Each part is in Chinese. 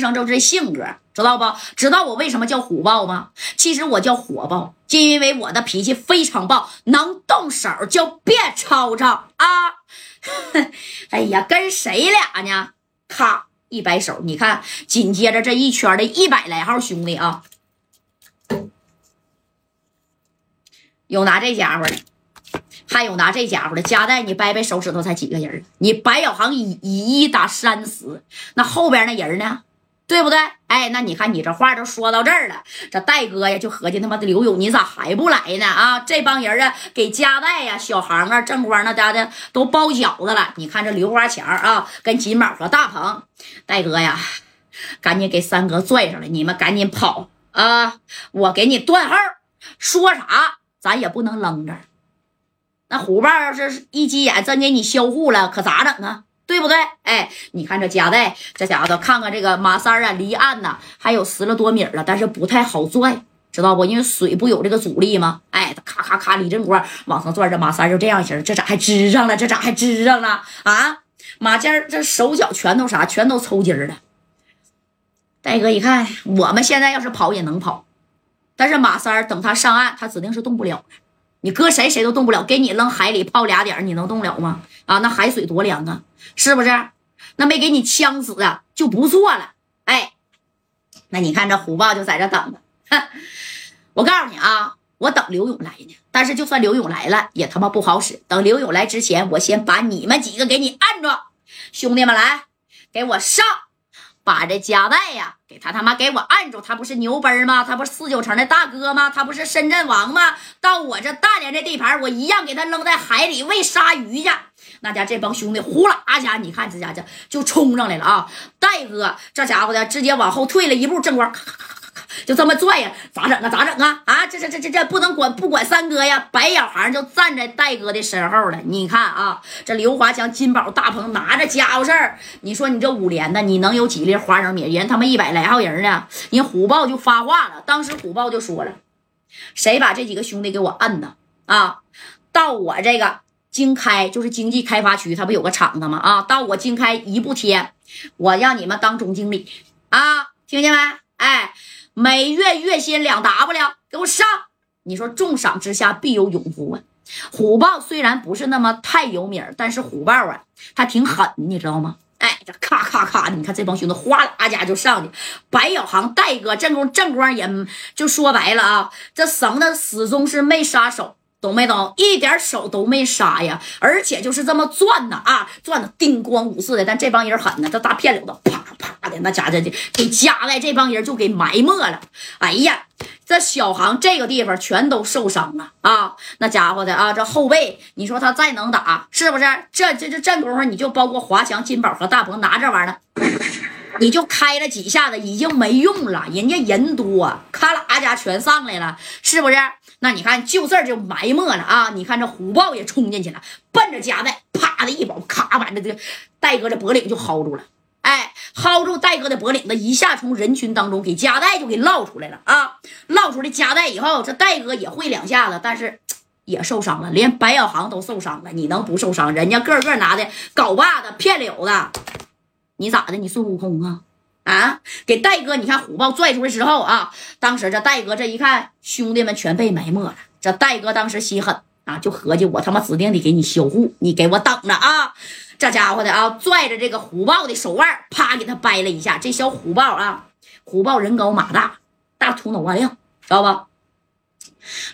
生就这性格，知道不？知道我为什么叫虎豹吗？其实我叫火爆，就因为我的脾气非常爆，能动手就别吵吵啊！哎呀，跟谁俩呢？咔一摆手，你看，紧接着这一圈的一百来号兄弟啊，有拿这家伙的。还有拿这家伙的夹带，你掰掰手指头才几个人你白小航以以一打三十，那后边那人呢？对不对？哎，那你看你这话都说到这儿了，这戴哥呀就合计他妈的刘勇，你咋还不来呢？啊，这帮人啊给夹带呀、小航啊、正光那家的都包饺子了。你看这刘花强啊，跟金宝和大鹏，戴哥呀，赶紧给三哥拽上来，你们赶紧跑啊！我给你断号，说啥咱也不能扔着。那虎豹要是一急眼，真给你销户了，可咋整啊？对不对？哎，你看这夹带，这家伙看看这个马三啊，离岸呢还有十来多米了，但是不太好拽，知道不？因为水不有这个阻力吗？哎，他咔咔咔，李振国往上拽，着马三就这样型，这咋还支上了？这咋还支上了？啊，马尖这手脚全都啥？全都抽筋了。戴哥一看，我们现在要是跑也能跑，但是马三等他上岸，他指定是动不了。你搁谁谁都动不了，给你扔海里泡俩点你能动了吗？啊，那海水多凉啊，是不是？那没给你呛死啊，就不错了。哎，那你看这虎豹就在这等着。我告诉你啊，我等刘勇来呢。但是就算刘勇来了，也他妈不好使。等刘勇来之前，我先把你们几个给你按住。兄弟们来，给我上！把这夹带呀，给他他妈给我按住！他不是牛奔吗？他不是四九城的大哥吗？他不是深圳王吗？到我这大连这地盘，我一样给他扔在海里喂鲨鱼去。那家这帮兄弟呼啦家，你看这家伙就冲上来了啊！戴哥这家伙的直接往后退了一步，正光咔咔咔。就这么拽呀，咋整啊？咋整啊？啊，这这这这这不能管不管三哥呀！白小航就站在戴哥的身后了。你看啊，这刘华强、金宝、大鹏拿着家伙事儿，你说你这五连的，你能有几粒花生米？人他妈一百来号人呢！人虎豹就发话了，当时虎豹就说了：“谁把这几个兄弟给我摁的啊？到我这个经开就是经济开发区，他不有个厂子吗？啊，到我经开一步天，我让你们当总经理啊！听见没？哎。”每月月薪两 W，给我上！你说重赏之下必有勇夫啊！虎豹虽然不是那么太有名但是虎豹啊，他挺狠，你知道吗？哎，这咔咔咔的，你看这帮兄弟哗啦家就上去。白小航、戴哥、正光、正光也就说白了啊，这绳子始终是没撒手。懂没懂？一点手都没撒呀，而且就是这么转的啊，转的叮咣五四的。但这帮人狠呢，这大片柳子啪啪的，那家伙的给夹在这帮人就给埋没了。哎呀，这小航这个地方全都受伤了啊！那家伙的啊，这后背，你说他再能打是不是？这这这这功夫，你就包括华强、金宝和大鹏拿这玩意儿，你就开了几下子，已经没用了。人家人多，咔啦家全上来了，是不是？那你看，就这就埋没了啊！你看这虎豹也冲进去了，奔着夹带，啪的一宝，咔把这这戴哥的脖领就薅住了。哎，薅住戴哥的脖领子，一下从人群当中给夹带就给捞出来了啊！捞出来夹带以后，这戴哥也会两下子，但是也受伤了，连白小航都受伤了。你能不受伤？人家个个拿的镐把子、片柳子，你咋的？你孙悟空啊？啊！给戴哥，你看虎豹拽出来之后啊，当时这戴哥这一看，兄弟们全被埋没了。这戴哥当时心狠啊，就合计我他妈指定得给你销户，你给我等着啊！这家伙的啊，拽着这个虎豹的手腕，啪给他掰了一下。这小虎豹啊，虎豹人高马大，大秃脑瓜亮，知道吧？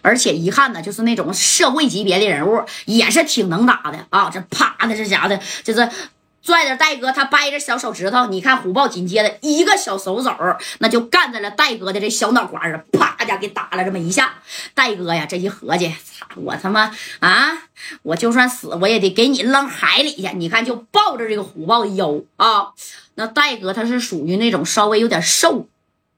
而且一看呢，就是那种社会级别的人物，也是挺能打的啊！这啪的，这家伙的，就是。拽着戴哥，他掰着小手指头，你看虎豹紧接着一个小手肘，那就干在了戴哥的这小脑瓜上，啪家给打了这么一下。戴哥呀，这一合计，操我他妈啊！我就算死，我也得给你扔海里去。你看，就抱着这个虎豹的腰啊。那戴哥他是属于那种稍微有点瘦，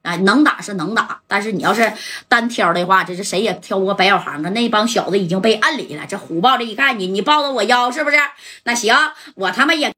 哎，能打是能打，但是你要是单挑的话，这是谁也挑不过白小航啊。那帮小子已经被摁里了。这虎豹这一看你，你抱着我腰是不是？那行，我他妈也。